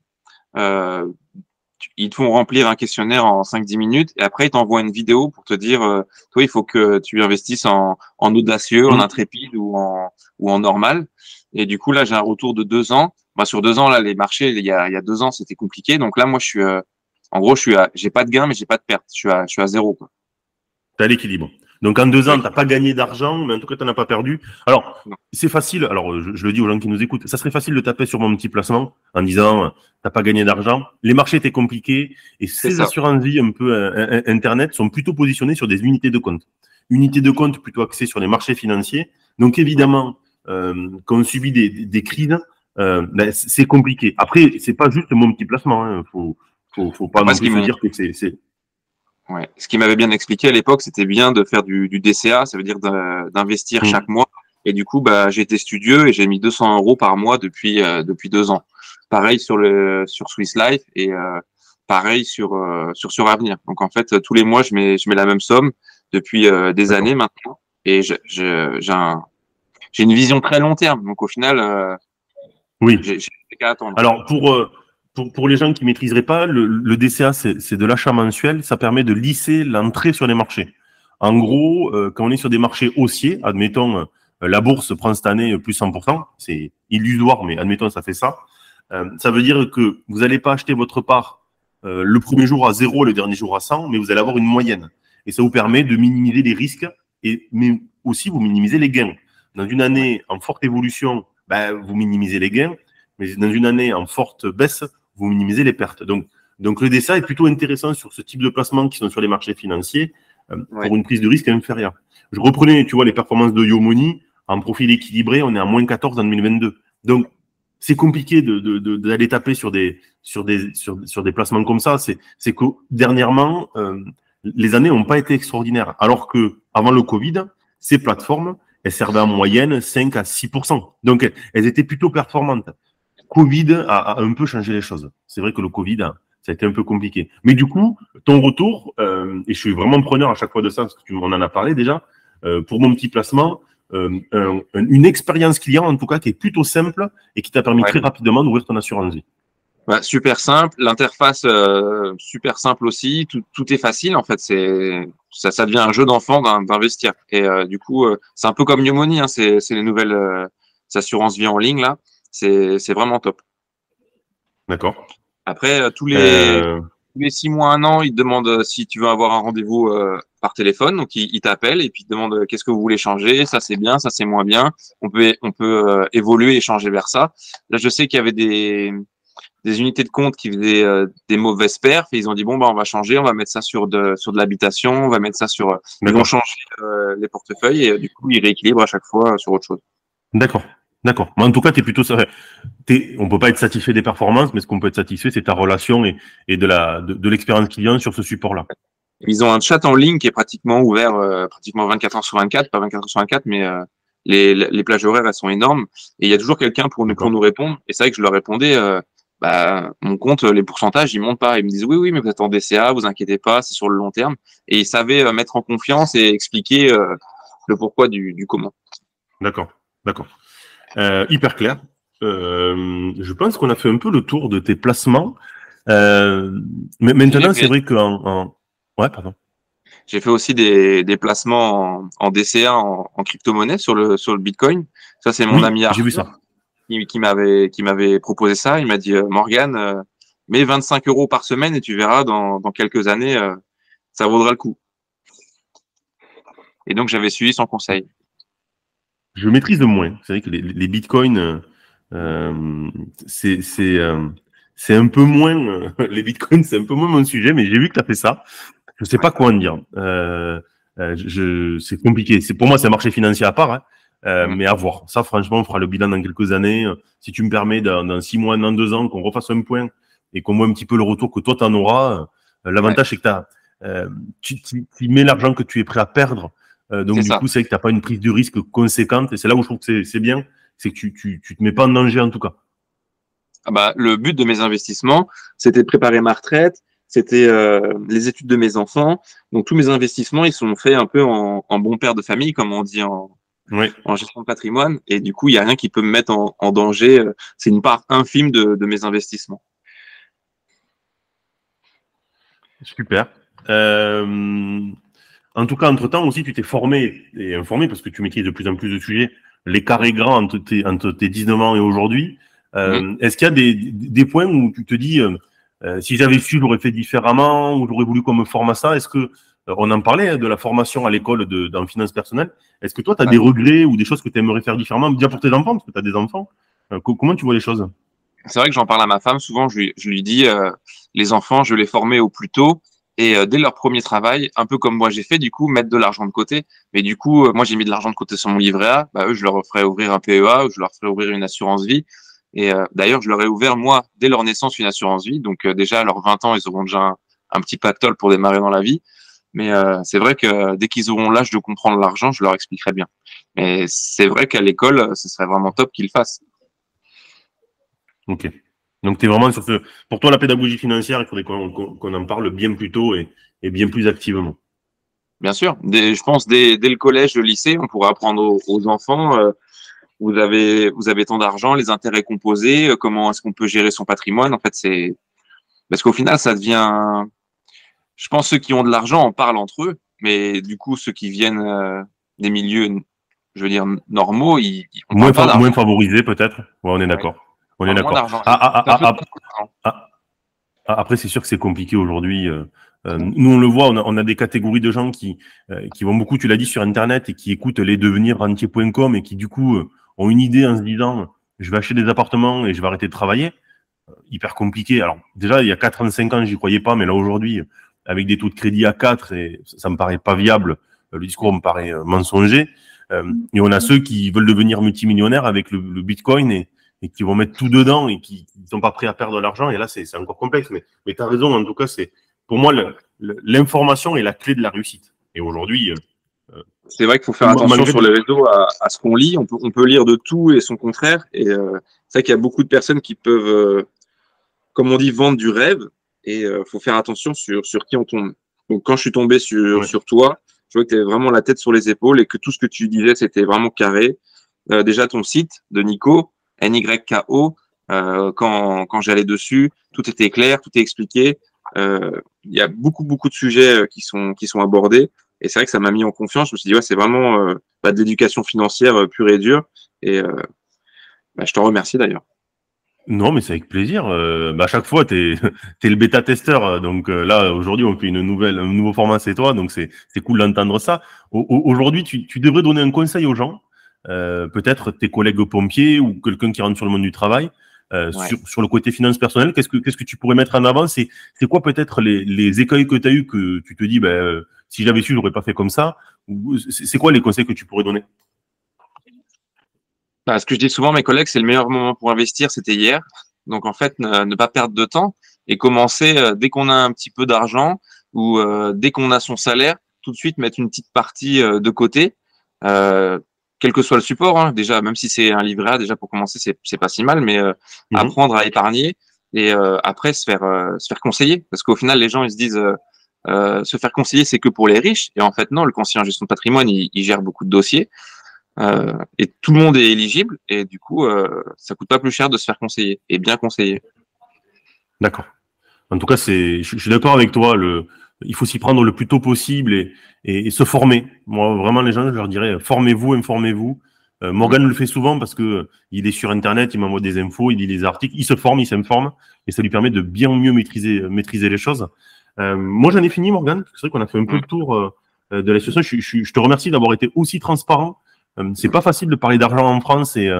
Ils te font remplir un questionnaire en 5-10 minutes et après ils t'envoient une vidéo pour te dire euh, toi il faut que tu investisses en, en audacieux, en mmh. intrépide ou en, ou en normal. Et du coup là j'ai un retour de deux ans. Bah, sur deux ans là les marchés il y a, il y a deux ans c'était compliqué donc là moi je suis euh, en gros je suis à j'ai pas de gain mais j'ai pas de perte. Je suis à je suis à zéro quoi. T'as l'équilibre. Donc en deux ans, tu n'as pas gagné d'argent, mais en tout cas, tu n'en as pas perdu. Alors, c'est facile, alors je, le dis aux gens qui nous écoutent, ça serait facile de taper sur mon petit placement en disant, tu n'as pas gagné d'argent. Les marchés étaient compliqués et ces assurances-vie un peu euh, euh, Internet sont plutôt positionnées sur des unités de compte. Unités de compte plutôt axées sur les marchés financiers. Donc évidemment, euh, quand on subit des, des, crises, euh, ben, c'est compliqué. Après, c'est pas juste mon petit placement. Il hein. faut, faut, faut pas non plus dire que c'est Ouais. Ce qui m'avait bien expliqué à l'époque, c'était bien de faire du, du, DCA, ça veut dire d'investir mmh. chaque mois. Et du coup, bah, j'ai été studieux et j'ai mis 200 euros par mois depuis euh, depuis deux ans. Pareil sur le sur Swiss Life et euh, pareil sur euh, sur sur Avenir. Donc en fait, tous les mois, je mets je mets la même somme depuis des années maintenant et j'ai j'ai une vision très long terme. Donc au final, oui. J'ai qu'à attendre. Alors pour pour, les gens qui maîtriseraient pas, le, DCA, c'est de l'achat mensuel. Ça permet de lisser l'entrée sur les marchés. En gros, euh, quand on est sur des marchés haussiers, admettons, euh, la bourse prend cette année plus 100%, c'est illusoire, mais admettons, ça fait ça. Euh, ça veut dire que vous n'allez pas acheter votre part le premier jour à 0, le dernier jour à 100, mais vous allez avoir une moyenne. Et ça vous permet de minimiser les risques, et, mais aussi vous minimisez les gains. Dans une année en forte évolution, ben, vous minimisez les gains, mais dans une année en forte baisse, vous minimisez les pertes. Donc, donc le DSA est plutôt intéressant sur ce type de placements qui sont sur les marchés financiers euh, pour une prise de risque inférieure. Je reprenais, tu vois, les performances de Yomoni en profil équilibré, on est à moins 14 en 2022. Donc, c'est compliqué d'aller de, de, taper sur des, sur, des, sur, sur des placements comme ça. C'est que dernièrement, euh, les années n'ont pas été extraordinaires. Alors que avant le Covid, ces plateformes, elles servaient en moyenne 5 à 6% Donc, elles étaient plutôt performantes. Covid a, un peu changé les choses. C'est vrai que le Covid, ça a été un peu compliqué. Mais du coup, ton retour, euh, et je suis vraiment preneur à chaque fois de ça, parce que tu m'en en as parlé déjà, euh, pour mon petit placement, euh, une expérience client en tout cas qui est plutôt simple et qui t'a permis très rapidement d'ouvrir ton assurance vie. Bah, super simple, l'interface super simple aussi, tout, tout, est facile en fait, c'est ça, ça devient un jeu d'enfant d'investir. Et du coup, c'est un peu comme New Money, hein, c'est les nouvelles assurances vie en ligne là c'est vraiment top. D'accord. Après, euh, tous les, euh... les six mois, un an, ils te demandent euh, si tu veux avoir un rendez-vous euh, par téléphone. Donc, ils, t'appellent et puis ils te demandent qu'est-ce que vous voulez changer? Ça, c'est bien, ça, c'est moins bien. On peut, on peut évoluer et changer vers ça. Là, je sais qu'il y avait des, des unités de compte qui faisaient des mauvaises perfs et ils ont dit bon bah on va changer, on va mettre ça sur de sur de l'habitation, on va mettre ça sur ils vont changer les portefeuilles et du coup ils rééquilibrent à chaque fois sur autre chose. D'accord. D'accord. Mais en tout cas, tu es plutôt. Es, on peut pas être satisfait des performances, mais ce qu'on peut être satisfait, c'est ta relation et, et de la de, l'expérience client sur ce support-là. Ils ont un chat en ligne qui est pratiquement ouvert, euh, pratiquement 24 heures sur 24, pas 24 heures sur 24, mais euh, les, les plages horaires elles sont énormes et il y a toujours quelqu'un pour nous pour nous répondre. Et c'est vrai que je leur répondais, euh, bah mon compte, les pourcentages ils montent pas. Ils me disent oui oui, mais vous êtes en DCA, vous inquiétez pas, c'est sur le long terme. Et ils savaient mettre en confiance et expliquer le pourquoi du, du comment. D'accord, d'accord. Euh, hyper clair. Euh, je pense qu'on a fait un peu le tour de tes placements. Euh, mais maintenant, c'est vrai qu'en. En... Ouais, pardon. J'ai fait aussi des, des placements en, en DCA, en, en crypto-monnaie sur le, sur le Bitcoin. Ça, c'est mon ami Arthur vu ça. qui, qui m'avait qui m'avait proposé ça. Il m'a dit Morgan, euh, mets 25 euros par semaine et tu verras dans, dans quelques années, euh, ça vaudra le coup. Et donc, j'avais suivi son conseil je maîtrise de moins. C'est vrai que les, les bitcoins, euh, euh c'est euh, c'est un peu moins euh, les bitcoins, c'est un peu moins mon sujet, mais j'ai vu que tu as fait ça. Je sais pas quoi en dire. Euh, je, c'est compliqué. C'est pour moi, c'est un marché financier à part, hein. mais à voir. Ça, franchement, on fera le bilan dans quelques années. Si tu me permets, dans, dans six mois, dans deux ans, qu'on refasse un point et qu'on voit un petit peu le retour que toi tu en auras. L'avantage, c'est que as, tu, tu, tu mets l'argent que tu es prêt à perdre euh, donc, du coup, c'est que tu n'as pas une prise de risque conséquente. Et c'est là où je trouve que c'est bien. C'est que tu, tu, tu te mets pas en danger, en tout cas. Ah bah, le but de mes investissements, c'était de préparer ma retraite, c'était euh, les études de mes enfants. Donc tous mes investissements, ils sont faits un peu en, en bon père de famille, comme on dit en, en gestion de patrimoine. Et du coup, il n'y a rien qui peut me mettre en, danger. C'est une part infime de, mes investissements. Super. En tout cas, entre-temps aussi, tu t'es formé et informé parce que tu maîtrises de plus en plus de sujets. Les carrés grands entre tes, entre tes 19 ans et aujourd'hui. Mm-hmm. Est-ce qu'il y a des, des, points où tu te dis, euh, si j'avais su, j'aurais fait différemment ou j'aurais voulu qu'on me forme à ça. Est-ce que euh, on en parlait hein, de la formation à l'école de, dans finance personnelle. Est-ce que toi, tu as des regrets ou des choses que tu aimerais faire différemment, bien pour tes enfants, parce que tu as des enfants euh, Comment tu vois les choses? C'est vrai que j'en parle à ma femme. Souvent, je lui, je lui dis les enfants, je les former au plus tôt. Et dès leur premier travail, un peu comme moi j'ai fait, du coup, mettre de l'argent de côté. Mais du coup, moi j'ai mis de l'argent de côté sur mon livret A. Bah, eux, je leur ferais ouvrir un PEA ou je leur ferais ouvrir une assurance vie. Et euh, d'ailleurs, je leur ai ouvert, moi, dès leur naissance, une assurance vie. Donc euh, déjà, à leurs 20 ans, ils auront déjà un, petit pactole pour démarrer dans la vie. Mais euh, c'est vrai que dès qu'ils auront l'âge de comprendre l'argent, je leur expliquerai bien. Mais c'est vrai qu'à l'école, ce serait vraiment top qu'ils fassent. Ok. Donc, tu es vraiment sur ce. Pour toi, la pédagogie financière, il faudrait qu'on en parle bien plus tôt et, et bien plus activement. Bien sûr. je pense dès, dès, le collège, le lycée, on pourrait apprendre aux, enfants vous avez vous avez tant d'argent, les intérêts composés, euh, comment est-ce qu'on peut gérer son patrimoine En fait, c'est parce qu'au final, ça devient. Je pense ceux qui ont de l'argent en parlent entre eux, mais du coup, ceux qui viennent euh, des milieux, je veux dire normaux, ils, moins, moins favorisés peut-être. Ouais, on est d'accord. On est d'accord. Ah, ah, ah, après, c'est sûr que c'est compliqué aujourd'hui. Euh, nous, on le voit, on a, on a, des catégories de gens qui, qui vont beaucoup, tu l'as dit, sur Internet et qui écoutent les devenir rentiers.com et qui, du coup, ont une idée en se disant je vais acheter des appartements et je vais arrêter de travailler, euh, hyper compliqué. Alors déjà, il y a 4 5 ans, j'y croyais pas, mais là aujourd'hui, avec des taux de crédit à 4, et ça me paraît pas viable, euh, le discours me paraît euh, mensonger. et on a ceux qui veulent devenir multimillionnaires avec le, Bitcoin et, et, qui vont mettre tout dedans et qui ne sont pas prêts à perdre de l'argent. Et là, c'est encore complexe. Mais, mais tu as raison, en tout cas, c'est pour moi, l'information est la clé de la réussite. Et aujourd'hui, c'est vrai qu'il faut faire attention sur les réseaux à, ce qu'on lit. On peut, on peut lire de tout et son contraire. Et euh, c'est vrai qu'il y a beaucoup de personnes qui peuvent, euh, comme on dit, vendre du rêve. Et il euh, faut faire attention sur, sur qui on tombe. Donc quand je suis tombé sur, sur toi, je vois que tu avais vraiment la tête sur les épaules et que tout ce que tu disais, c'était vraiment carré. déjà ton site de Nico, N-Y-K-O, quand, quand j'allais dessus, tout était clair, tout est expliqué. Il y a beaucoup, beaucoup de sujets qui sont, qui sont abordés. Et c'est vrai que ça m'a mis en confiance. Je me suis dit, ouais, c'est vraiment euh, bah, de l'éducation financière euh, pure et dure. Et euh, bah, je t'en remercie d'ailleurs. Non, mais c'est avec plaisir. bah, à chaque fois, tu es, le bêta-testeur. Donc là, aujourd'hui, on fait une nouvelle, un nouveau format, c'est toi. Donc c'est cool d'entendre ça. Aujourd'hui, tu, tu, devrais donner un conseil aux gens, peut-être tes collègues pompiers ou quelqu'un qui rentre sur le monde du travail. sur, sur, le côté finance personnelle, qu'est-ce que qu'est-ce que tu pourrais mettre en avant? C'est c'est quoi peut-être les, les écueils que tu as eu que tu te dis ben si j'avais su, j'aurais pas fait comme ça? C'est quoi les conseils que tu pourrais donner? Bah, Ce que je dis souvent à mes collègues, c'est le meilleur moment pour investir, c'était hier. Donc en fait, ne, pas perdre de temps et commencer euh, dès qu'on a un petit peu d'argent ou euh, dès qu'on a son salaire, tout de suite mettre une petite partie euh, de côté, quel que soit le support. Hein. déjà, même si c'est un livret A, déjà pour commencer, c'est pas si mal, mais mhm. apprendre à épargner et après se faire se faire conseiller, parce qu'au final, les gens ils se disent euh, se faire conseiller, c'est que pour les riches. Et en fait, non, le conseiller en gestion de patrimoine, il, gère beaucoup de dossiers. Euh, et tout le monde est éligible. Et du coup, euh, ça coûte pas plus cher de se faire conseiller et bien conseiller. D'accord. En tout cas, c'est, je, suis d'accord avec toi. Le, il faut s'y prendre le plus tôt possible et, et, se former. Moi, vraiment, les gens, je leur dirais, formez-vous, informez-vous. Euh, Morgan le fait souvent parce que il est sur Internet, il m'envoie des infos, il lit les articles, il se forme, il s'informe et ça lui permet de bien mieux maîtriser, maîtriser les choses. Euh, moi, j'en ai fini, Morgan. C'est vrai qu'on a fait un peu le tour euh, euh, de la situation. Je, te remercie d'avoir été aussi transparent. c'est pas facile de parler d'argent en France et,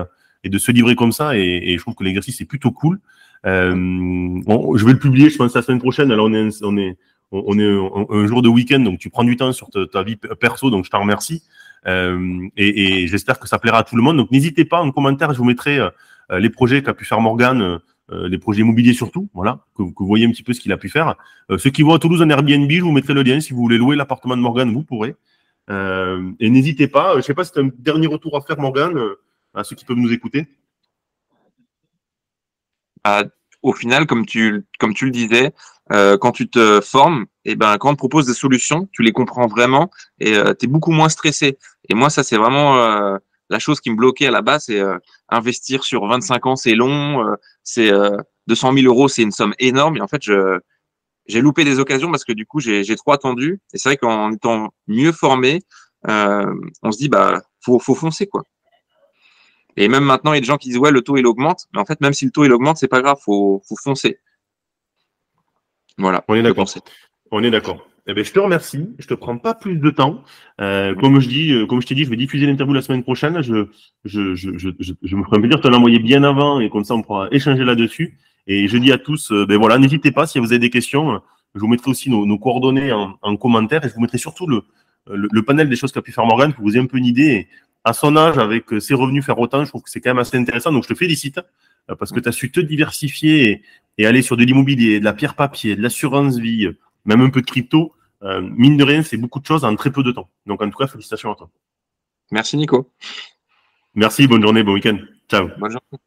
et, de se livrer comme ça. Et, je trouve que l'exercice est plutôt cool. je vais le publier, je pense, la semaine prochaine. Alors, on est, on est, on est un, jour de week-end, donc tu prends du temps sur ta, vie perso, donc je t'en remercie. Euh, et, j'espère que ça plaira à tout le monde. Donc n'hésitez pas en commentaire, je vous mettrai les projets qu'a pu faire Morgan euh, les projets immobiliers surtout, voilà, que, vous voyez un petit peu ce qu'il a pu faire. Euh, ceux qui vont à Toulouse en Airbnb, je vous mettrai le lien. Si vous voulez louer l'appartement de Morgan, vous pourrez. Euh, et n'hésitez pas, je ne sais pas si c'est un dernier retour à faire, Morgan, à ceux qui peuvent nous écouter. au final, tu, comme tu le disais, euh, quand tu te formes, et ben quand on te propose des solutions, tu les comprends vraiment et euh, tu es beaucoup moins stressé. Et moi, ça c'est vraiment euh, la chose qui me bloquait à la base, c'est investir sur 25 ans, c'est long, c'est 200 000 euros, c'est une somme énorme. Et en fait, je j'ai loupé des occasions parce que du coup, j'ai trop attendu. Et c'est vrai qu'en étant mieux formé, on se dit bah faut faut foncer quoi. Et même maintenant, il y a des gens qui disent ouais, le taux il augmente, mais en fait, même si le taux il augmente, c'est pas grave, faut faut foncer. Voilà. On est d'accord. On est d'accord. Eh ben, je te remercie. Je te prends pas plus de temps. Euh, comme je dis, euh, comme je t'ai dit, je vais diffuser l'interview la semaine prochaine. Je, je, je, je, je me ferai plaisir de te l'envoyer bien avant et comme ça on pourra échanger là-dessus. Et je dis à tous, euh, ben voilà, n'hésitez pas si vous avez des questions. Je vous mettrai aussi nos, nos coordonnées en, en, commentaire et je vous mettrai surtout le, le, le panel des choses qu'a pu faire Morgan pour vous ayez un peu une idée. à son âge, avec ses revenus, faire autant, je trouve que c'est quand même assez intéressant. Donc je te félicite parce que tu as su te diversifier et, et aller sur de l'immobilier, de la pierre papier, de l'assurance vie, même un peu de crypto, euh, mine de rien, c'est beaucoup de choses en très peu de temps. Donc en tout cas, félicitations à toi. Merci Nico. Merci, bonne journée, bon week-end. Ciao. Bonne journée.